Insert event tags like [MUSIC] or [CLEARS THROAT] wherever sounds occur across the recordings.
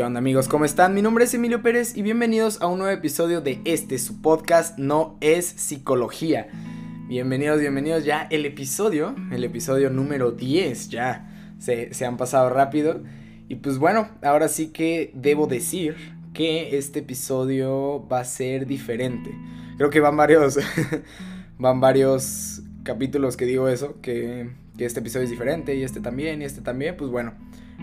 ¿Qué onda amigos? ¿Cómo están? Mi nombre es Emilio Pérez y bienvenidos a un nuevo episodio de este, su podcast No es Psicología. Bienvenidos, bienvenidos ya el episodio, el episodio número 10 ya. Se, se han pasado rápido. Y pues bueno, ahora sí que debo decir que este episodio va a ser diferente. Creo que van varios, [LAUGHS] van varios capítulos que digo eso, que, que este episodio es diferente y este también y este también. Pues bueno,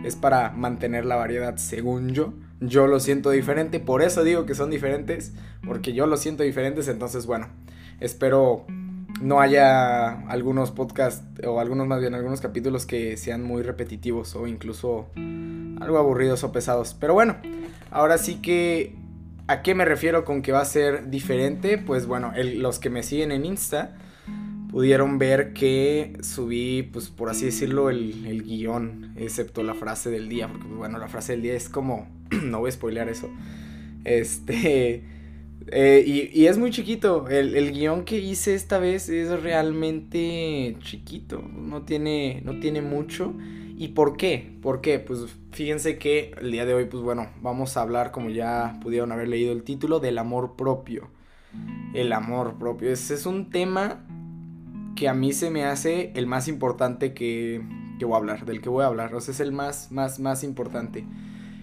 es para mantener la variedad según yo. Yo lo siento diferente, por eso digo que son diferentes, porque yo lo siento diferentes, entonces bueno, espero no haya algunos podcasts o algunos más bien algunos capítulos que sean muy repetitivos o incluso algo aburridos o pesados. Pero bueno, ahora sí que ¿a qué me refiero con que va a ser diferente? Pues bueno, los que me siguen en Insta pudieron ver que subí, pues por así decirlo, el, guion, excepto la frase del día, porque pues, bueno, la frase del día es como, [CLEARS THROAT] no voy a spoilear eso, este, [LAUGHS] eh, y, es muy chiquito, el, el, guion que hice esta vez es realmente chiquito, no tiene, no tiene mucho, ¿y por qué? ¿Por qué? Pues fíjense que el día de hoy, pues bueno, vamos a hablar, como ya pudieron haber leído el título, del amor propio. El amor propio. Ese es un tema que a mí se me hace el más importante que, que voy a hablar, del que voy a hablar. O sea, es el más, más, más importante.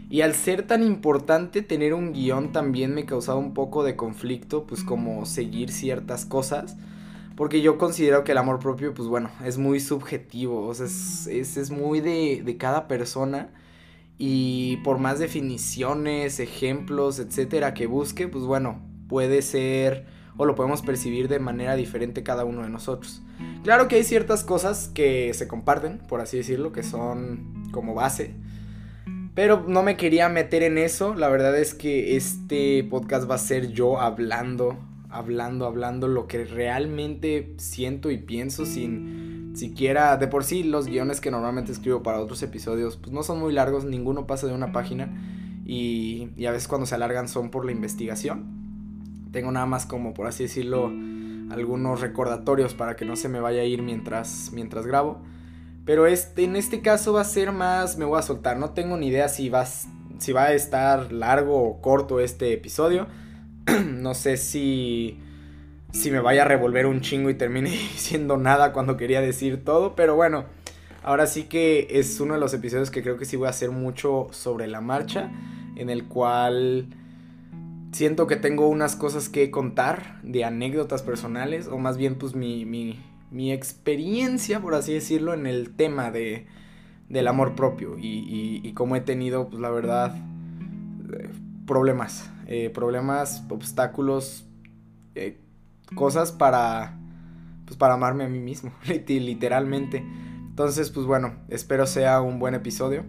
Y al ser tan importante tener un guion también me causaba un poco de conflicto, pues como seguir ciertas cosas. Porque yo considero que el amor propio, pues bueno, es muy subjetivo, o sea, es, es, es muy de, de cada persona. Y por más definiciones, ejemplos, etcétera, que busque, pues bueno, puede ser o lo podemos percibir de manera diferente cada uno de nosotros. Claro que hay ciertas cosas que se comparten, por así decirlo, que son como base. Pero no me quería meter en eso. La verdad es que este podcast va a ser yo hablando, hablando, hablando lo que realmente siento y pienso sin siquiera... De por sí los guiones que normalmente escribo para otros episodios pues no son muy largos, ninguno pasa de una página. Y, y a veces cuando se alargan son por la investigación. Tengo nada más como, por así decirlo, algunos recordatorios para que no se me vaya a ir mientras, mientras grabo. Pero este, en este caso va a ser más, me voy a soltar. No tengo ni idea si va, si va a estar largo o corto este episodio. [CLEARS THROAT] no sé si, si me vaya a revolver un chingo y termine [LAUGHS] diciendo nada cuando quería decir todo. Pero bueno, ahora sí que es uno de los episodios que creo que sí voy a hacer mucho sobre la marcha. En el cual siento que tengo unas cosas que contar de anécdotas personales, o más bien pues mi, mi, experiencia, por así decirlo, en el tema de, del amor propio. Y, y, cómo he tenido, pues la verdad, eh, problemas, eh, problemas, obstáculos, eh, cosas para, pues para amarme a mí mismo, [LAUGHS] literalmente. Entonces, pues bueno, espero sea un buen episodio,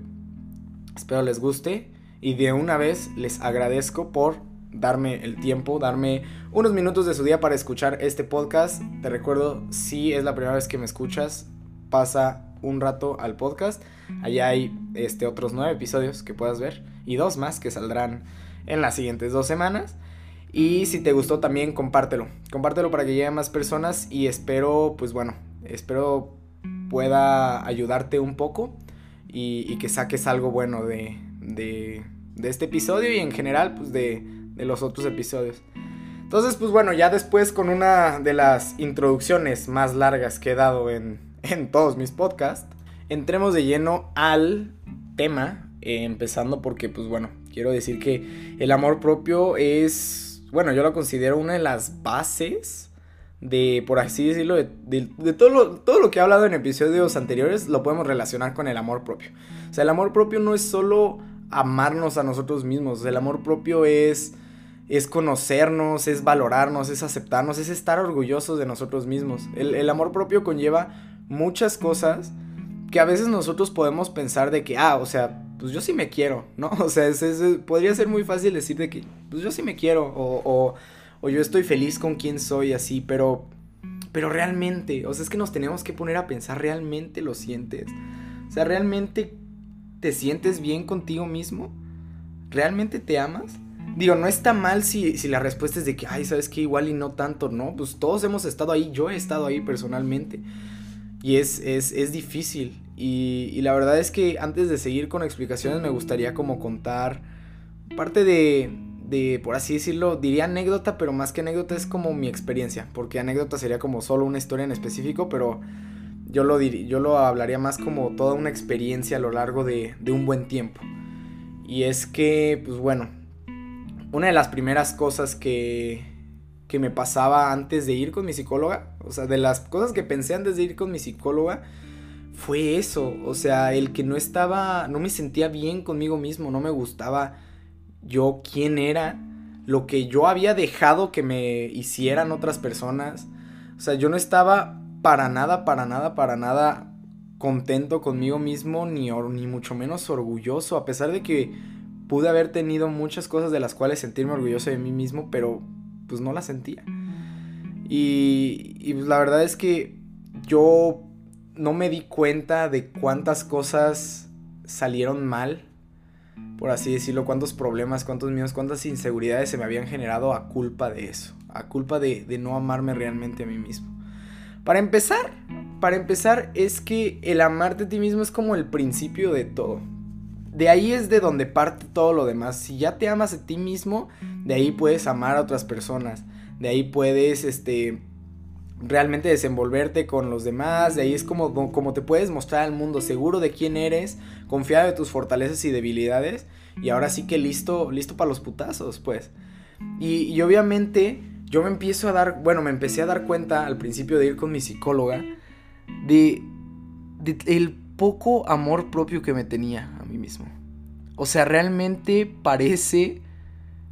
espero les guste. Y de una vez les agradezco por darme el tiempo, darme unos minutos de su día para escuchar este podcast. Te recuerdo, si es la primera vez que me escuchas, pasa un rato al podcast. Allá hay este, otros nueve episodios que puedas ver y dos más que saldrán en las siguientes dos semanas. Y si te gustó también, compártelo. Compártelo para que llegue a más personas y espero, pues bueno, espero pueda ayudarte un poco y, que saques algo bueno de, de, de este episodio y en general, pues de, de los otros episodios. Entonces, pues bueno, ya después con una de las introducciones más largas que he dado en, [LAUGHS] en todos mis podcasts, entremos de lleno al tema, eh, empezando porque, pues bueno, quiero decir que el amor propio es, bueno, yo lo considero una de las bases de, por así decirlo, de, todo, lo, todo lo que he hablado en episodios anteriores, lo podemos relacionar con el amor propio. O sea, el amor propio no es solo amarnos a nosotros mismos, el amor propio es es conocernos, es valorarnos, es aceptarnos, es estar orgullosos de nosotros mismos. El, amor propio conlleva muchas cosas que a veces nosotros podemos pensar de que, ah, o sea, pues yo sí me quiero, ¿no? [LAUGHS] O sea, podría ser muy fácil decir de que, pues yo sí me quiero, o, o, o yo estoy feliz con quien soy, así, pero, pero realmente, o sea, es que nos tenemos que poner a pensar, ¿realmente lo sientes? O sea, ¿realmente te sientes bien contigo mismo? ¿Realmente te amas? Digo, no está mal si, si la respuesta es de que, ay, sabes que igual y no tanto, ¿no? Pues todos hemos estado ahí, yo he estado ahí personalmente. Y es, es, es difícil. Y, la verdad es que antes de seguir con explicaciones me gustaría como contar parte de, de, por así decirlo, diría anécdota, pero más que anécdota es como mi experiencia, porque anécdota sería como solo una historia en específico, pero yo lo, yo lo hablaría más como toda una experiencia a lo largo de, de un buen tiempo. Y es que, pues bueno, una de las primeras cosas que, que me pasaba antes de ir con mi psicóloga, o sea, de las cosas que pensé antes de ir con mi psicóloga, fue eso, o sea, el que no estaba, no me sentía bien conmigo mismo, no me gustaba yo quién era, lo que yo había dejado que me hicieran otras personas, o sea, yo no estaba para nada, para nada, para nada contento conmigo mismo, ni, ni mucho menos orgulloso, a pesar de que pude haber tenido muchas cosas de las cuales sentirme orgulloso de mí mismo, pero pues no las sentía. Y, pues, la verdad es que yo no me di cuenta de cuántas cosas salieron mal, por así decirlo, cuántos problemas, cuántos miedos, cuántas inseguridades se me habían generado a culpa de eso, a culpa de, de no amarme realmente a mí mismo. Para empezar, para empezar es que el amarte a ti mismo es como el principio de todo. De ahí es de donde parte todo lo demás. Si ya te amas a ti mismo, de ahí puedes amar a otras personas. De ahí puedes, este, realmente desenvolverte con los demás. De ahí es como, como te puedes mostrar al mundo seguro de quién eres, confiado de tus fortalezas y debilidades. Y ahora sí que listo, listo para los putazos, pues. Y, obviamente yo me empiezo a dar, bueno, me empecé a dar cuenta al principio de ir con mi psicóloga de el poco amor propio que me tenía a mí mismo. O sea, realmente parece,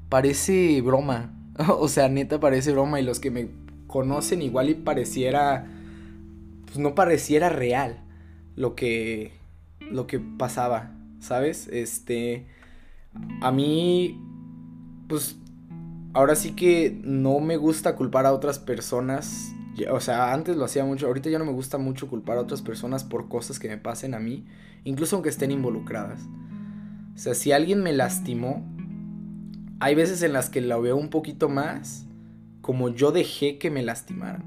parece broma. [LAUGHS] O sea, neta parece broma y los que me conocen igual y pareciera, pues no pareciera real lo que, lo que pasaba, ¿sabes? Este, a mí, pues, ahora sí que no me gusta culpar a otras personas o sea, antes lo hacía mucho, ahorita ya no me gusta mucho culpar a otras personas por cosas que me pasen a mí, incluso aunque estén involucradas. O sea, si alguien me lastimó, hay veces en las que lo veo un poquito más como yo dejé que me lastimaran.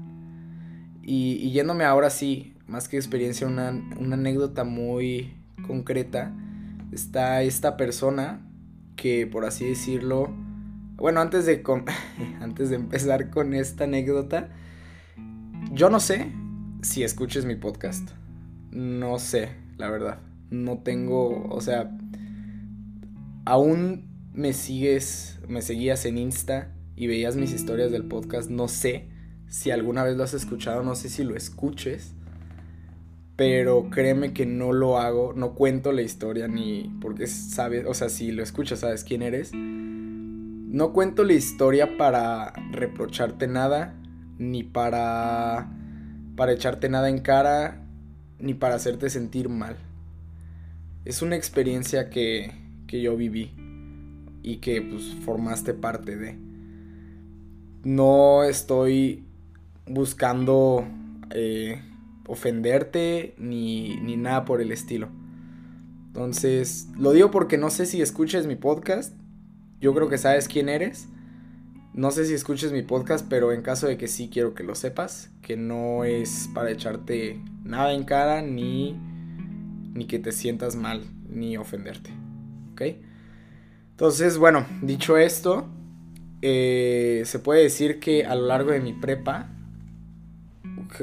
Y, yéndome ahora sí, más que experiencia, una, una anécdota muy concreta, está esta persona que, por así decirlo, bueno, antes de, [LAUGHS] antes de empezar con esta anécdota, yo no sé si escuches mi podcast. No sé, la verdad. No tengo, o sea, aún me sigues, me seguías en Insta y veías mis historias del podcast. No sé si alguna vez lo has escuchado, no sé si lo escuches. Pero créeme que no lo hago, no cuento la historia ni porque sabes, o sea, si lo escuchas sabes quién eres. No cuento la historia para reprocharte nada, ni para para echarte nada en cara, ni para hacerte sentir mal. Es una experiencia que, que yo viví y que pues formaste parte de. No estoy buscando eh, ofenderte ni, ni nada por el estilo. Entonces, lo digo porque no sé si escuches mi podcast. Yo creo que sabes quién eres. No sé si escuches mi podcast, pero en caso de que sí quiero que lo sepas, que no es para echarte nada en cara ni, ni que te sientas mal ni ofenderte. ¿Ok? Entonces, bueno, dicho esto, eh, se puede decir que a lo largo de mi prepa,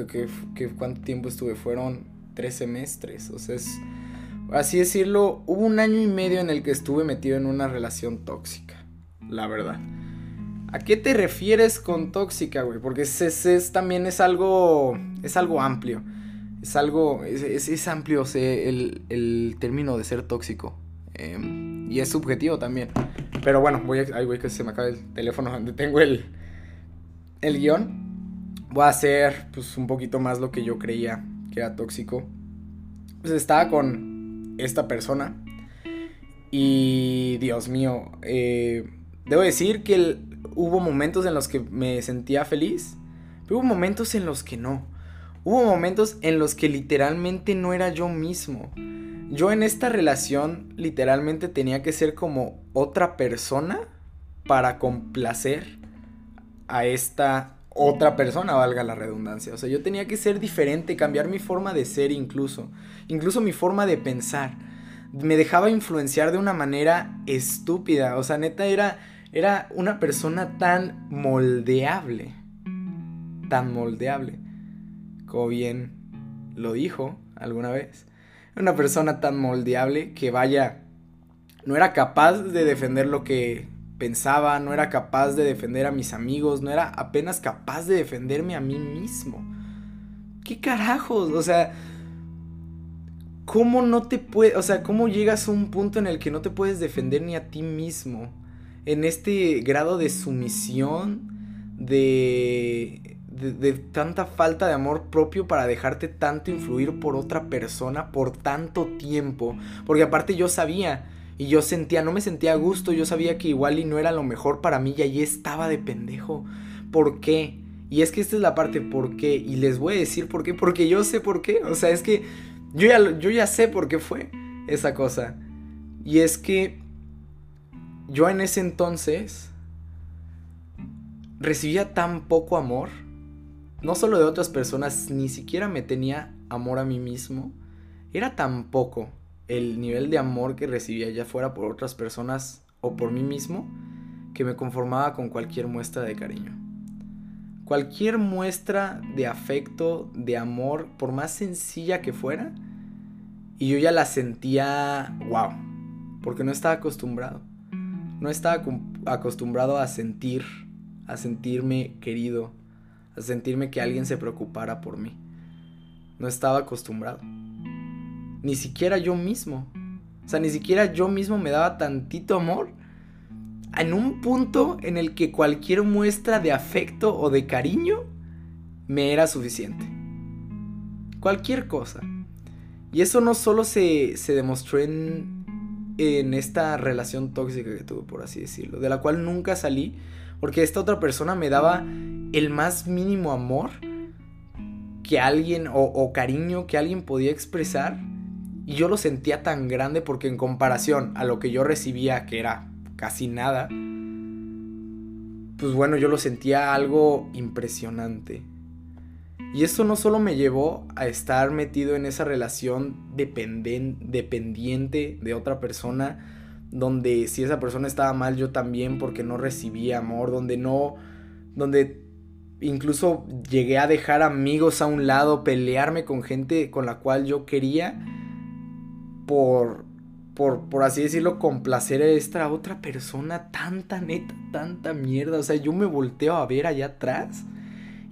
que, ¿cuánto tiempo estuve? Fueron tres semestres, o sea, así decirlo, hubo un año y medio en el que estuve metido en una relación tóxica, la verdad. ¿A qué te refieres con tóxica, güey? Porque es, también es algo, es algo amplio. Es algo, es, amplio o el, término de ser tóxico. Em, y es subjetivo también. Pero bueno, voy a, ay, güey, que se me acaba el teléfono donde [LAUGHS] tengo el, el guion. Voy a hacer, pues, un poquito más lo que yo creía que era tóxico. Pues estaba con esta persona. Y, Dios mío, eh, debo decir que el, hubo momentos en los que me sentía feliz, pero hubo momentos en los que no. Hubo momentos en los que literalmente no era yo mismo. Yo en esta relación literalmente tenía que ser como otra persona para complacer a esta otra persona, valga la redundancia. O sea, yo tenía que ser diferente, cambiar mi forma de ser incluso, incluso mi forma de pensar. me dejaba influenciar de una manera estúpida. O sea, neta era, era una persona tan moldeable. Tan moldeable. Como bien lo dijo alguna vez. Una persona tan moldeable que vaya, no era capaz de defender lo que pensaba, no era capaz de defender a mis amigos, no era apenas capaz de defenderme a mí mismo. ¿Qué carajos? O sea, ¿cómo no te puedes, o sea, cómo llegas a un punto en el que no te puedes defender ni a ti mismo? En este grado de sumisión, de, de, tanta falta de amor propio para dejarte tanto influir por otra persona por tanto tiempo. Porque aparte yo sabía y yo sentía, no me sentía a gusto, yo sabía que igual y no era lo mejor para mí y allí estaba de pendejo. ¿Por qué? Y es que esta es la parte por qué. Y les voy a decir por qué, porque yo sé por qué. O sea, es que yo ya, yo ya sé por qué fue esa cosa. Y es que yo en ese entonces recibía tan poco amor. No solo de otras personas, ni siquiera me tenía amor a mí mismo. Era tan poco el nivel de amor que recibía ya fuera por otras personas o por mí mismo que me conformaba con cualquier muestra de cariño. Cualquier muestra de afecto, de amor, por más sencilla que fuera, y yo ya la sentía wow, porque no estaba acostumbrado. No estaba acostumbrado a sentir, a sentirme querido, a sentirme que alguien se preocupara por mí. No estaba acostumbrado ni siquiera yo mismo. O sea, ni siquiera yo mismo me daba tantito amor. En un punto en el que cualquier muestra de afecto o de cariño me era suficiente. Cualquier cosa. Y eso no solo se, se demostró en, en esta relación tóxica que tuve, por así decirlo, de la cual nunca salí, porque esta otra persona me daba el más mínimo amor que alguien o, o cariño que alguien podía expresar y yo lo sentía tan grande porque en comparación a lo que yo recibía, que era casi nada, pues bueno, yo lo sentía algo impresionante. Y esto no solo me llevó a estar metido en esa relación dependiente de otra persona, donde si esa persona estaba mal yo también porque no recibía amor, donde no, donde incluso llegué a dejar amigos a un lado, pelearme con gente con la cual yo quería por, por, por así decirlo, complacer a esta otra persona, tanta neta, tanta mierda. O sea, yo me volteo a ver allá atrás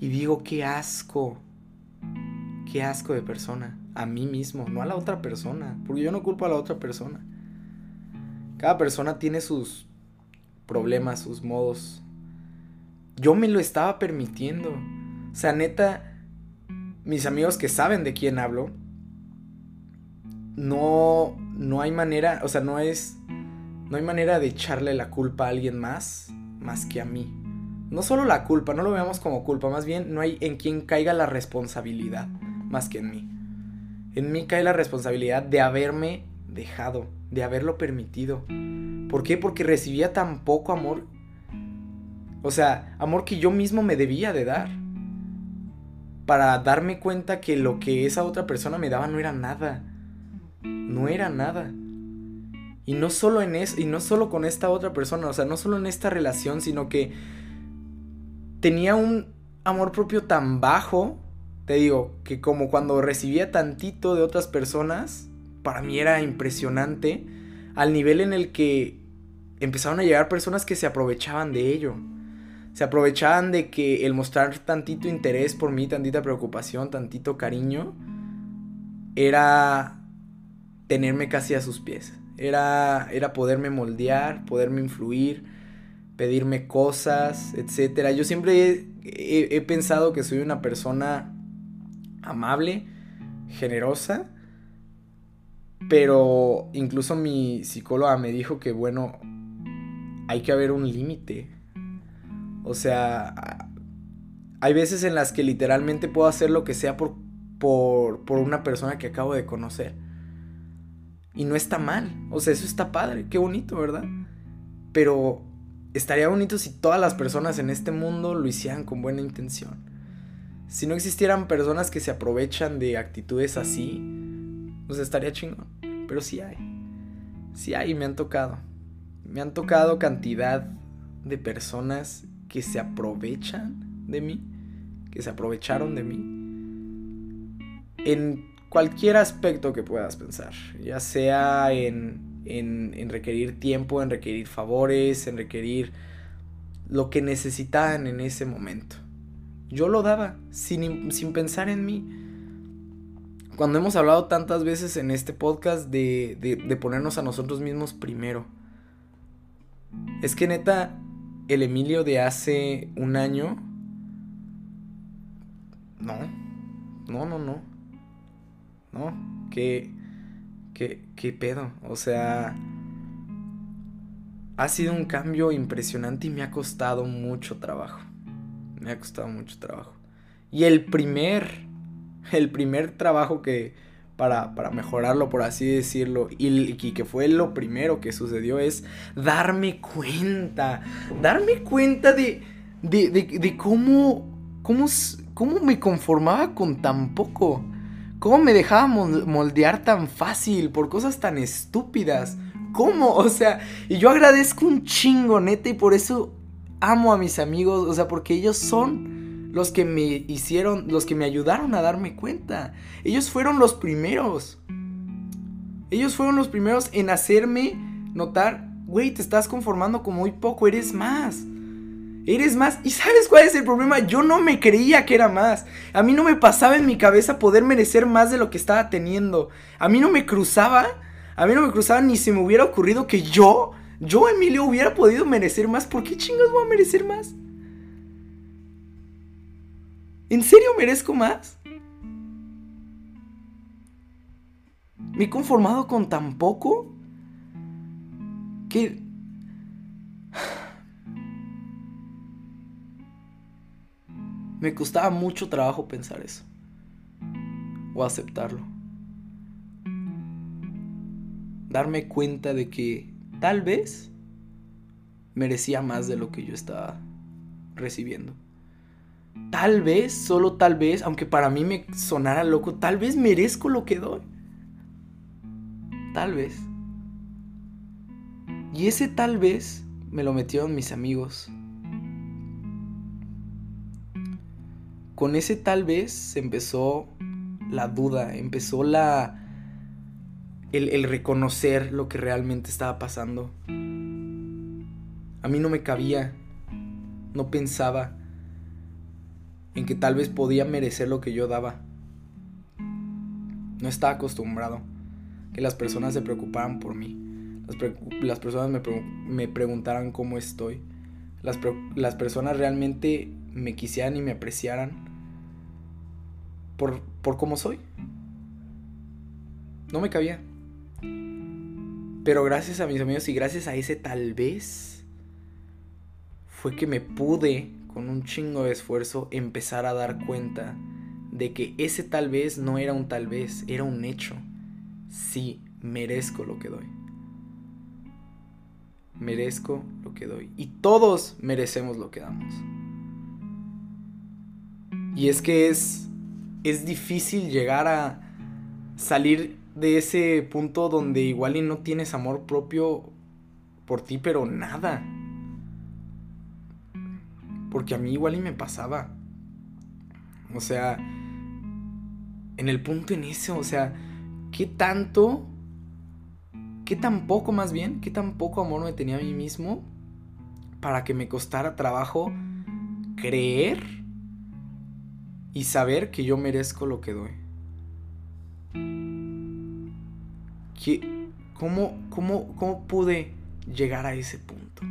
y digo, qué asco, qué asco de persona. A mí mismo, no a la otra persona. Porque yo no culpo a la otra persona. Cada persona tiene sus problemas, sus modos. Yo me lo estaba permitiendo. O sea, neta, mis amigos que saben de quién hablo, no, no hay manera, o sea, no es, no hay manera de echarle la culpa a alguien más, más que a mí. No solo la culpa, no lo veamos como culpa, más bien no hay en quien caiga la responsabilidad, más que en mí. En mí cae la responsabilidad de haberme dejado, de haberlo permitido. ¿Por qué? Porque recibía tan poco amor. O sea, amor que yo mismo me debía de dar. Para darme cuenta que lo que esa otra persona me daba no era nada no era nada. Y no solo en eso, y no solo con esta otra persona, o sea, no solo en esta relación, sino que tenía un amor propio tan bajo, te digo, que como cuando recibía tantito de otras personas, para mí era impresionante, al nivel en el que empezaron a llegar personas que se aprovechaban de ello. Se aprovechaban de que el mostrar tantito interés por mí, tantita preocupación, tantito cariño, era tenerme casi a sus pies. Era, era poderme moldear, poderme influir, pedirme cosas, etc. Yo siempre he pensado que soy una persona amable, generosa, pero incluso mi psicóloga me dijo que, bueno, hay que haber un límite. O sea, hay veces en las que literalmente puedo hacer lo que sea por, por, por una persona que acabo de conocer. Y no está mal. O sea, eso está padre. Qué bonito, ¿verdad? Pero estaría bonito si todas las personas en este mundo lo hicieran con buena intención. Si no existieran personas que se aprovechan de actitudes así, pues estaría chingón. Pero sí hay. sí hay, me han tocado. Me han tocado cantidad de personas que se aprovechan de mí, que se aprovecharon de mí, en cualquier aspecto que puedas pensar, ya sea en, en, requerir tiempo, en requerir favores, en requerir lo que necesitaban en ese momento. Yo lo daba sin, sin pensar en mí. Cuando hemos hablado tantas veces en este podcast de, de, ponernos a nosotros mismos primero. Es que neta, el Emilio de hace un año... No, no, no, no. ¿no? ¿Qué, qué, qué pedo? O sea, ha sido un cambio impresionante y me ha costado mucho trabajo. Me ha costado mucho trabajo. Y el primer, el primer trabajo que, para, para mejorarlo, por así decirlo, y, que fue lo primero que sucedió es darme cuenta, darme cuenta de, de, de, de cómo, cómo, cómo me conformaba con tan poco. ¿Cómo me dejaba moldear tan fácil por cosas tan estúpidas? ¿Cómo? O sea, y yo agradezco un chingo, neta, y por eso amo a mis amigos, o sea, porque ellos son los que me hicieron, los que me ayudaron a darme cuenta. Ellos fueron los primeros. Ellos fueron los primeros en hacerme notar, güey, te estás conformando con muy poco, eres más. Eres más. ¿Y sabes cuál es el problema? Yo no me creía que era más. A mí no me pasaba en mi cabeza poder merecer más de lo que estaba teniendo. A mí no me cruzaba. A mí no me cruzaba ni se me hubiera ocurrido que yo, yo Emilio, hubiera podido merecer más. ¿Por qué chingados voy a merecer más? ¿En serio merezco más? ¿Me he conformado con tan poco? Que Me costaba mucho trabajo pensar eso. O aceptarlo. Darme cuenta de que tal vez merecía más de lo que yo estaba recibiendo. Tal vez, solo tal vez, aunque para mí me sonara loco, tal vez merezco lo que doy. Tal vez. Y ese tal vez me lo metieron mis amigos con ese tal vez empezó la duda, empezó la... El, reconocer lo que realmente estaba pasando. A mí no me cabía, no pensaba en que tal vez podía merecer lo que yo daba. No estaba acostumbrado que las personas se preocuparan por mí. Las, personas me, me, preguntaran cómo estoy. Las, las personas realmente me quisieran y me apreciaran por, por cómo soy. No me cabía. Pero gracias a mis amigos y gracias a ese tal vez, fue que me pude, con un chingo de esfuerzo, empezar a dar cuenta de que ese tal vez no era un tal vez, era un hecho. Sí, merezco lo que doy. Merezco lo que doy. Y todos merecemos lo que damos. Y es que es, es difícil llegar a salir de ese punto donde igual y no tienes amor propio por ti, pero nada. Porque a mí igual y me pasaba. O sea, en el punto en ese, o sea, ¿qué tanto, qué tan poco más bien, qué tan poco amor me tenía a mí mismo para que me costara trabajo creer y saber que yo merezco lo que doy. cómo, cómo, ¿Cómo pude llegar a ese punto?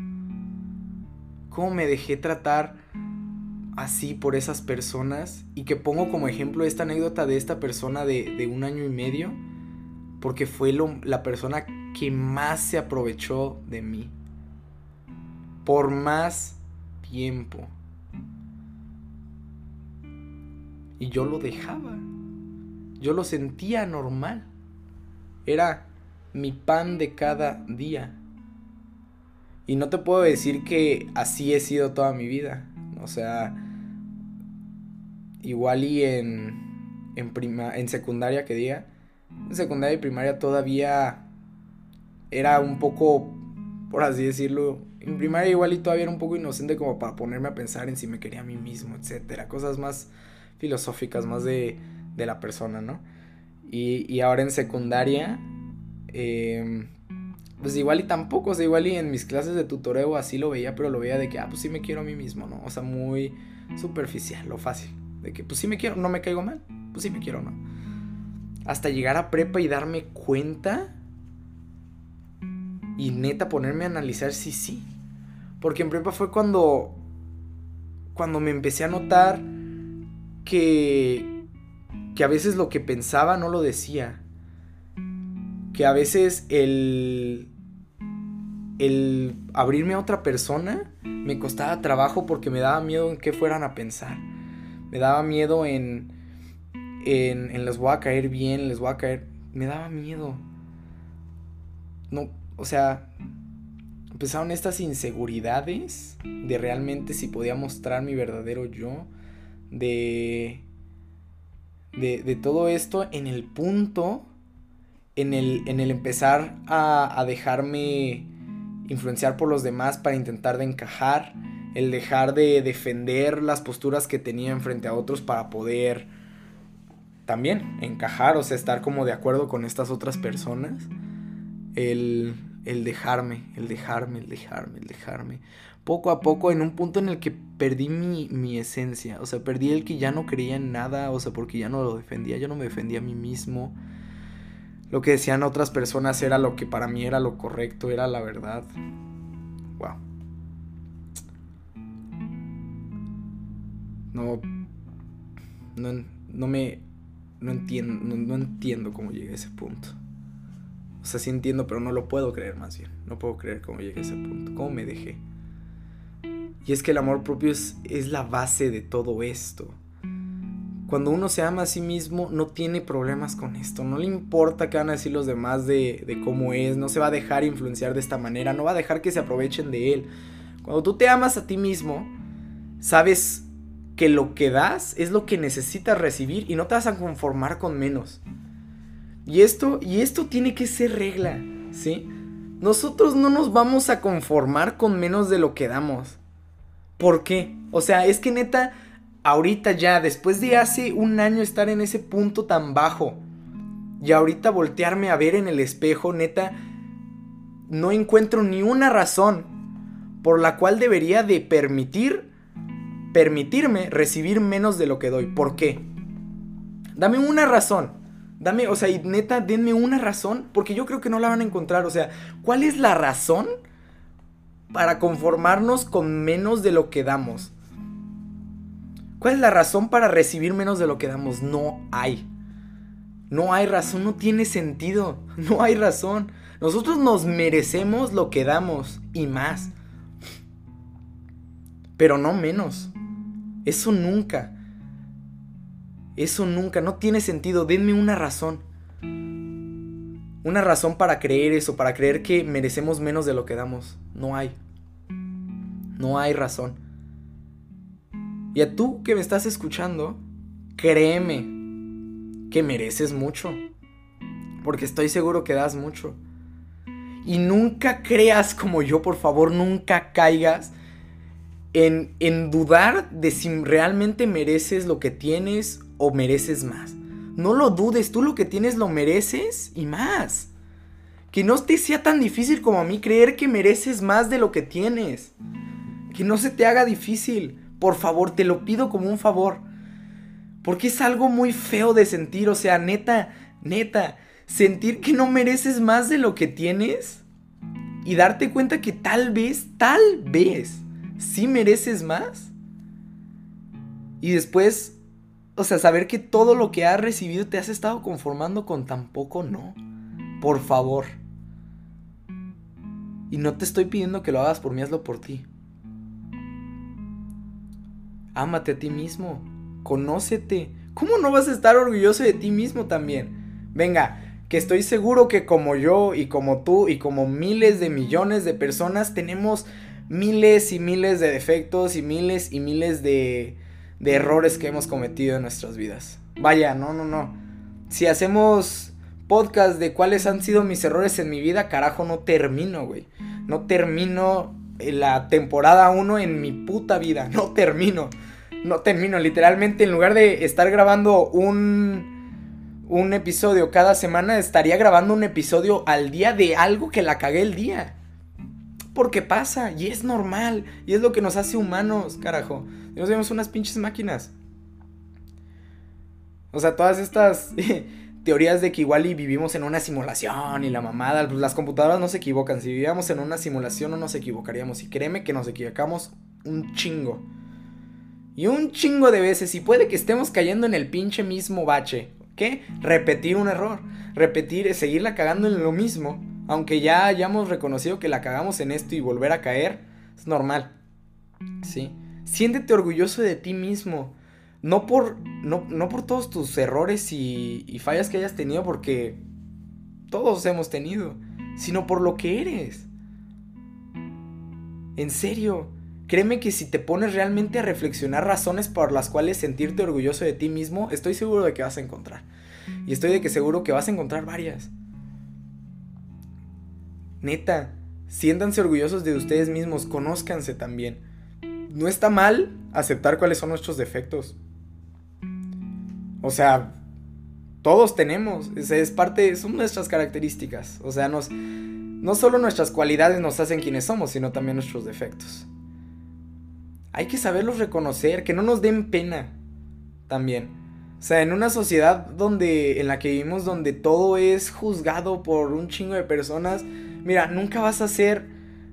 ¿Cómo me dejé tratar así por esas personas? Y que pongo como ejemplo esta anécdota de esta persona de, un año y medio, porque fue la persona que más se aprovechó de mí. Por más tiempo. Y yo lo dejaba. Yo lo sentía normal. Era mi pan de cada día. Y no te puedo decir que así he sido toda mi vida. O sea, igual y en, en, prima, en secundaria que diga. En secundaria y primaria todavía era un poco, por así decirlo, en primaria igual y todavía era un poco inocente como para ponerme a pensar en si me quería a mí mismo, etcétera. Cosas más filosóficas, más de, de la persona, ¿no? Y, y ahora en secundaria, eh, pues igual y tampoco, o sea, igual y en mis clases de tutoreo así lo veía, pero lo veía de que, ah, pues sí me quiero a mí mismo, ¿no? O sea, muy superficial, lo fácil. De que, pues sí me quiero, no me caigo mal, pues sí me quiero, ¿no? Hasta llegar a prepa y darme cuenta y neta ponerme a analizar si sí. Porque en prepa fue cuando, cuando me empecé a notar que, que a veces lo que pensaba no lo decía. Que a veces el, el abrirme a otra persona me costaba trabajo porque me daba miedo en qué fueran a pensar. Me daba miedo en, en, en les voy a caer bien, les voy a caer... Me daba miedo. No, o sea, empezaron estas inseguridades de realmente si podía mostrar mi verdadero yo, de, de, de todo esto en el punto, en el, en el empezar a, a dejarme influenciar por los demás para intentar de encajar, el dejar de defender las posturas que tenía frente a otros para poder también encajar, o sea, estar como de acuerdo con estas otras personas, el, el dejarme, el dejarme, el dejarme, el dejarme. Poco a poco, en un punto en el que perdí mi, mi esencia, o sea, perdí el que ya no creía en nada, o sea, porque ya no lo defendía, yo no me defendía a mí mismo lo que decían otras personas era lo que para mí era lo correcto, era la verdad. Wow. No. No, no me. No entiendo. No, entiendo cómo llegué a ese punto. O sea, sí entiendo, pero no lo puedo creer más bien. No puedo creer cómo llegué a ese punto. ¿Cómo me dejé? Y es que el amor propio es, la base de todo esto. Cuando uno se ama a sí mismo, no tiene problemas con esto. No le importa qué van a decir los demás de, de cómo es. No se va a dejar influenciar de esta manera. No va a dejar que se aprovechen de él. Cuando tú te amas a ti mismo, sabes que lo que das es lo que necesitas recibir y no te vas a conformar con menos. Y esto, y esto tiene que ser regla, ¿sí? Nosotros no nos vamos a conformar con menos de lo que damos. ¿Por qué? O sea, es que neta, ahorita ya, después de hace un año estar en ese punto tan bajo, y ahorita voltearme a ver en el espejo, neta, no encuentro ni una razón por la cual debería de permitir, permitirme recibir menos de lo que doy. ¿Por qué? Dame una razón. Dame, o sea, neta, denme una razón, porque yo creo que no la van a encontrar. O sea, ¿cuál es la razón para conformarnos con menos de lo que damos? ¿Cuál es la razón para recibir menos de lo que damos? No hay. No hay razón, no tiene sentido. [LAUGHS] No hay razón. Nosotros nos merecemos lo que damos y más. Pero no menos. Eso nunca. Eso nunca. No tiene sentido. Denme una razón. Una razón para creer eso, para creer que merecemos menos de lo que damos. No hay. No hay razón. Y a tú que me estás escuchando, créeme que mereces mucho. Porque estoy seguro que das mucho. Y nunca creas como yo, por favor, nunca caigas en, en dudar de si realmente mereces lo que tienes o mereces más. No lo dudes, tú lo que tienes lo mereces y más. Que no te sea tan difícil como a mí creer que mereces más de lo que tienes. Que no se te haga difícil. Por favor, te lo pido como un favor. Porque es algo muy feo de sentir, o sea, neta, neta, sentir que no mereces más de lo que tienes y darte cuenta que tal vez, tal vez, sí mereces más. Y después, o sea, saber que todo lo que has recibido te has estado conformando con tan poco, no. Por favor. Y no te estoy pidiendo que lo hagas por mí, hazlo por ti. Ámate a ti mismo. Conócete. ¿Cómo no vas a estar orgulloso de ti mismo también? Venga, que estoy seguro que como yo y como tú y como miles de millones de personas tenemos miles y miles de defectos y miles y miles de, de errores que hemos cometido en nuestras vidas. Vaya, no, no, no. Si hacemos podcast de cuáles han sido mis errores en mi vida, carajo, no termino, güey. No termino la temporada 1 en mi puta vida. No termino. No termino. Literalmente, en lugar de estar grabando un, un episodio cada semana, estaría grabando un episodio al día de algo que la cagué el día. Porque pasa, y es normal, y es lo que nos hace humanos, carajo. Nos vemos unas pinches máquinas. O sea, todas estas [LAUGHS] teorías de que igual y vivimos en una simulación y la mamada, pues las computadoras no se equivocan. Si vivíamos en una simulación no nos equivocaríamos. Y créeme que nos equivocamos un chingo. Y un chingo de veces. Y puede que estemos cayendo en el pinche mismo bache. ¿Qué? Repetir un error. Repetir, seguirla cagando en lo mismo. Aunque ya hayamos reconocido que la cagamos en esto y volver a caer. Es normal. ¿Sí? Siéntete orgulloso de ti mismo. No por, no, por todos tus errores y, y fallas que hayas tenido, porque todos hemos tenido, sino por lo que eres. En serio, créeme que si te pones realmente a reflexionar razones por las cuales sentirte orgulloso de ti mismo, estoy seguro de que vas a encontrar. Y estoy de que seguro que vas a encontrar varias. Neta, siéntanse orgullosos de ustedes mismos, conózcanse también. No está mal aceptar cuáles son nuestros defectos. O sea, todos tenemos, es, parte, son nuestras características. O sea, nos, no solo nuestras cualidades nos hacen quienes somos, sino también nuestros defectos. Hay que saberlos reconocer, que no nos den pena también. O sea, en una sociedad donde en la que vivimos donde todo es juzgado por un chingo de personas, mira, nunca vas a ser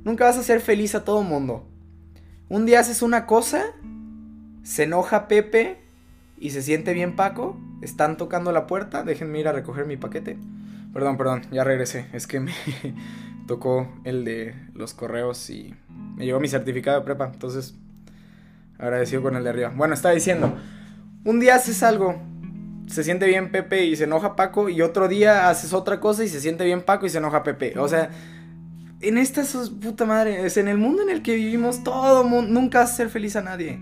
nunca vas a ser feliz a todo mundo. Un día haces una cosa, se enoja Pepe y se siente bien Paco, están tocando la puerta, déjenme ir a recoger mi paquete. Perdón, perdón, ya regresé, es que me [LAUGHS] tocó el de los correos y me llegó mi certificado de prepa, entonces agradecido con el de arriba. Bueno, estaba diciendo, un día haces algo, se siente bien Pepe y se enoja Paco, y otro día haces otra cosa y se siente bien Paco y se enoja Pepe. O sea, en esta puta madre, es en el mundo en el que vivimos, todo mundo, nunca vas a ser feliz a nadie.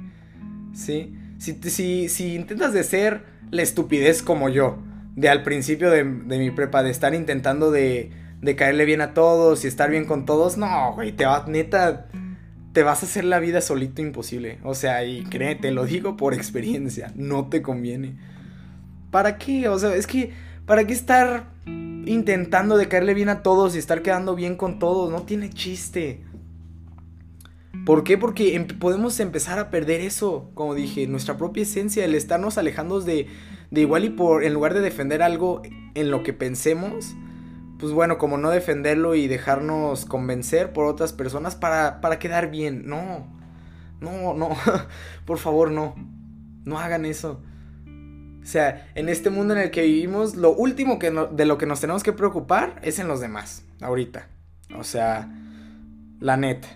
¿Sí? Si, si, intentas de ser la estupidez como yo, de al principio de, mi prepa, de estar intentando de, de, caerle bien a todos y estar bien con todos, no, güey, te va, neta, te vas a hacer la vida solito imposible. O sea, y créete, lo digo por experiencia, no te conviene. ¿Para qué? O sea, es que, ¿para qué estar intentando de caerle bien a todos y estar quedando bien con todos? No tiene chiste. ¿Por qué? Porque em, podemos empezar a perder eso, como dije, nuestra propia esencia, el estarnos alejando de, de igual y por, en lugar de defender algo en lo que pensemos, pues bueno, como no defenderlo y dejarnos convencer por otras personas para, para quedar bien. No, no, no, [LAUGHS] por favor no, no hagan eso. O sea, en este mundo en el que vivimos, lo último que de lo que nos tenemos que preocupar es en los demás, ahorita. O sea, la neta.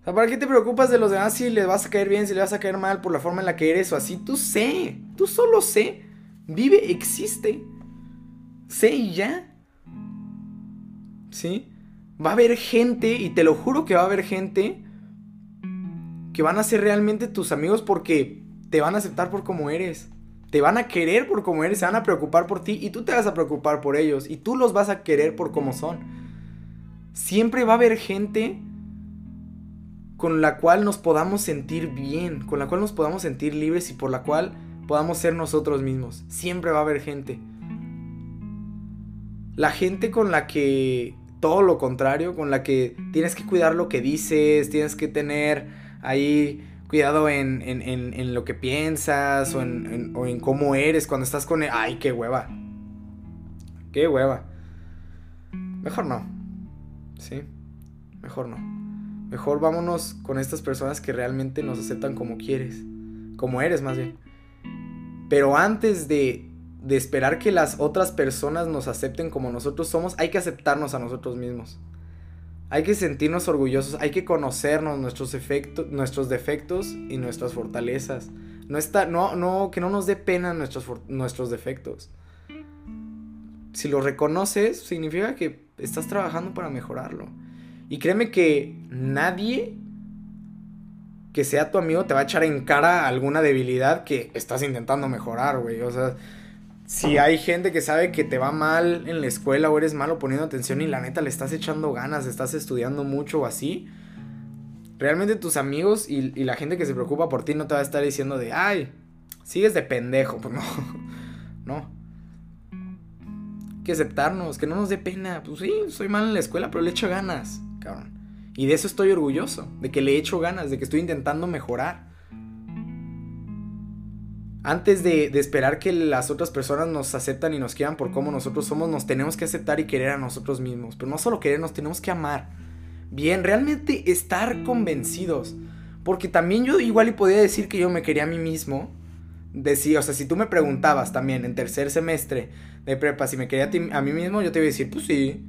O sea, ¿para qué te preocupas de los demás si les vas a caer bien, si les vas a caer mal por la forma en la que eres o así? Tú sé, tú solo sé. Vive, existe. Sé y ya. ¿Sí? Va a haber gente, y te lo juro que va a haber gente que van a ser realmente tus amigos porque te van a aceptar por como eres. Te van a querer por como eres, se van a preocupar por ti y tú te vas a preocupar por ellos y tú los vas a querer por como son. Siempre va a haber gente con la cual nos podamos sentir bien, con la cual nos podamos sentir libres y por la cual podamos ser nosotros mismos. Siempre va a haber gente. La gente con la que todo lo contrario, con la que tienes que cuidar lo que dices, tienes que tener ahí cuidado en, en, lo que piensas o en, o en cómo eres cuando estás con él. Ay, qué hueva. Qué hueva. Mejor no. ¿Sí? Mejor no. Mejor vámonos con estas personas que realmente nos aceptan como quieres, como eres más bien. Pero antes de, de esperar que las otras personas nos acepten como nosotros somos, hay que aceptarnos a nosotros mismos. Hay que sentirnos orgullosos, hay que conocernos nuestros, efectos, nuestros defectos y nuestras fortalezas. No, está, no, no, que no nos dé pena nuestros, nuestros defectos. Si lo reconoces, significa que estás trabajando para mejorarlo. Y créeme que nadie que sea tu amigo te va a echar en cara alguna debilidad que estás intentando mejorar, güey. O sea, si hay gente que sabe que te va mal en la escuela o eres malo poniendo atención y la neta le estás echando ganas, estás estudiando mucho o así, realmente tus amigos y, la gente que se preocupa por ti no te va a estar diciendo de, ay, sigues de pendejo. Pues no, [LAUGHS] no. Hay que aceptarnos, que no nos dé pena. Pues sí, soy mal en la escuela, pero le echo ganas, cabrón. Y de eso estoy orgulloso, de que le echo ganas, de que estoy intentando mejorar. Antes de, esperar que las otras personas nos aceptan y nos quieran por cómo nosotros somos, nos tenemos que aceptar y querer a nosotros mismos. Pero no solo querernos, tenemos que amar. Bien, realmente estar convencidos. Porque también yo igual y podía decir que yo me quería a mí mismo. Decía, o sea, si tú me preguntabas también en tercer semestre de prepa si me quería a, a mí mismo, yo te iba a decir, pues sí.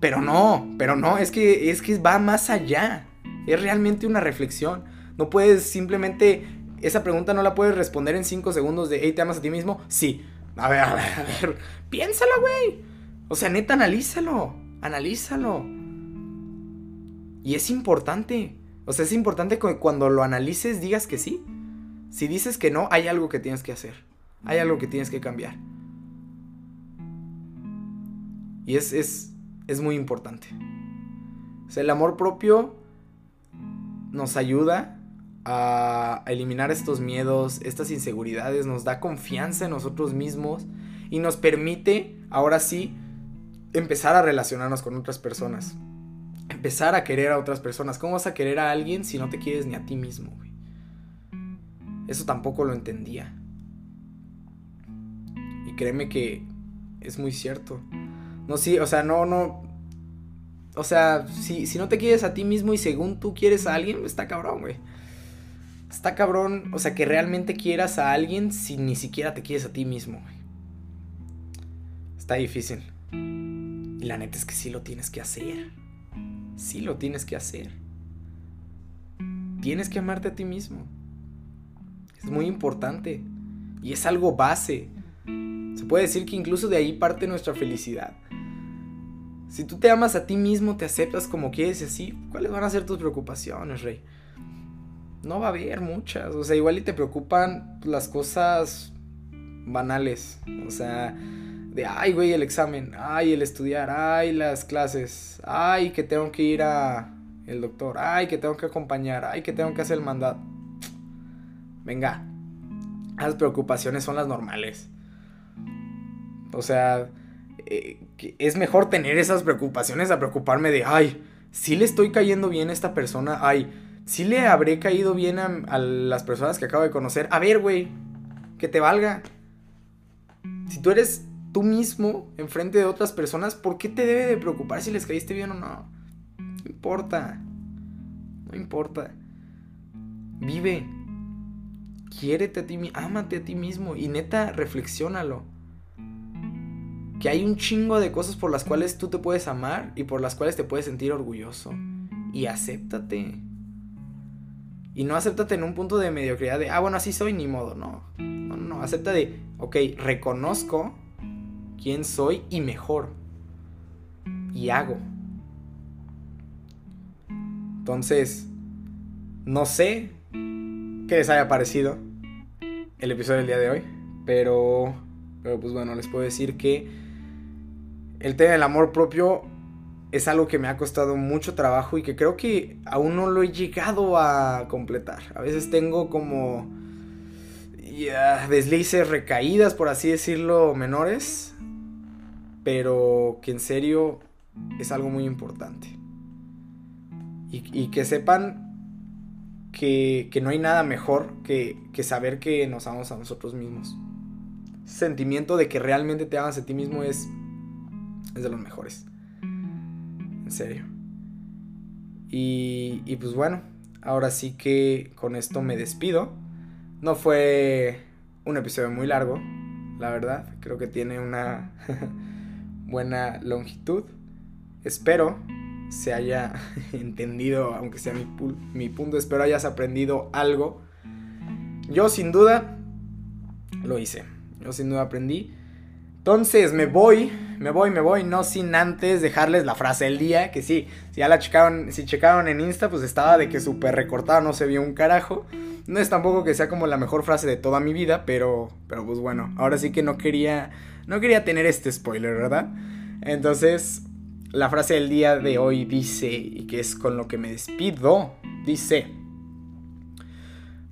Pero no, pero no, es que, es que va más allá. Es realmente una reflexión. No puedes simplemente, esa pregunta no la puedes responder en cinco segundos de, hey, ¿te amas a ti mismo? Sí. A ver, a ver, a ver, piénsalo, güey. O sea, neta, analízalo, analízalo. Y es importante. O sea, es importante que cuando lo analices digas que sí. Si dices que no, hay algo que tienes que hacer. Hay algo que tienes que cambiar. Y es, es, es muy importante. O sea, el amor propio nos ayuda a eliminar estos miedos, estas inseguridades, nos da confianza en nosotros mismos y nos permite, ahora sí, empezar a relacionarnos con otras personas. Empezar a querer a otras personas. ¿Cómo vas a querer a alguien si no te quieres ni a ti mismo? Eso tampoco lo entendía. Y créeme que es muy cierto. No, sí, o sea, no, no. O sea, si, si no te quieres a ti mismo y según tú quieres a alguien, está cabrón, güey. Está cabrón, o sea, que realmente quieras a alguien si ni siquiera te quieres a ti mismo. Está difícil. Y la neta es que sí lo tienes que hacer. Sí lo tienes que hacer. Tienes que amarte a ti mismo. Es muy importante. Y es algo base. Se puede decir que incluso de ahí parte nuestra felicidad. Si tú te amas a ti mismo, te aceptas como quieres y así, ¿cuáles van a ser tus preocupaciones, Rey? No va a haber muchas. O sea, igual y te preocupan las cosas banales. O sea, de, ay, güey, el examen, ay, el estudiar, ay, las clases, ay, que tengo que ir a el doctor, ay, que tengo que acompañar, ay, que tengo que hacer el mandato. Venga, las preocupaciones son las normales. O sea, eh, es mejor tener esas preocupaciones a preocuparme de, ay, si le estoy cayendo bien a esta persona, ay, si le habré caído bien a, las personas que acabo de conocer. A ver, güey, que te valga. Si tú eres tú mismo enfrente de otras personas, ¿por qué te debe de preocupar si les caíste bien o no? No importa. No importa. Vive. Quiérete a ti, ámate a ti mismo y neta, reflexiónalo que hay un chingo de cosas por las cuales tú te puedes amar y por las cuales te puedes sentir orgulloso. Y acéptate. Y no acéptate en un punto de mediocridad de, ah, bueno, así soy, ni modo. No, no, no. Acepta de, ok, reconozco quién soy y mejor. Y hago. Entonces, no sé qué les haya parecido el episodio del día de hoy. Pero, pero pues bueno, les puedo decir que el tema del amor propio es algo que me ha costado mucho trabajo y que creo que aún no lo he llegado a completar. A veces tengo como deslices, recaídas, por así decirlo, menores. Pero que en serio es algo muy importante. Y, que sepan que, no hay nada mejor que, que saber que nos amamos a nosotros mismos. sentimiento de que realmente te amas a ti mismo es es de los mejores. En serio. Y, y pues bueno, ahora sí que con esto me despido. No fue un episodio muy largo, la verdad. Creo que tiene una [LAUGHS] buena longitud. Espero se haya [LAUGHS] entendido, aunque sea mi, mi, punto, espero hayas aprendido algo. Yo sin duda lo hice. Yo sin duda aprendí. Entonces me voy, me voy, me voy, no sin antes dejarles la frase del día, que sí, si ya la checaron, si checaron en Insta, pues estaba de que súper recortada, no se vio un carajo. No es tampoco que sea como la mejor frase de toda mi vida, pero, pero pues bueno, ahora sí que no quería, no quería tener este spoiler, ¿verdad? Entonces, la frase del día de hoy dice, y que es con lo que me despido, dice...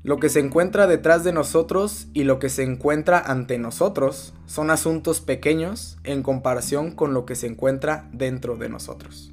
Lo que se encuentra detrás de nosotros y lo que se encuentra ante nosotros son asuntos pequeños en comparación con lo que se encuentra dentro de nosotros.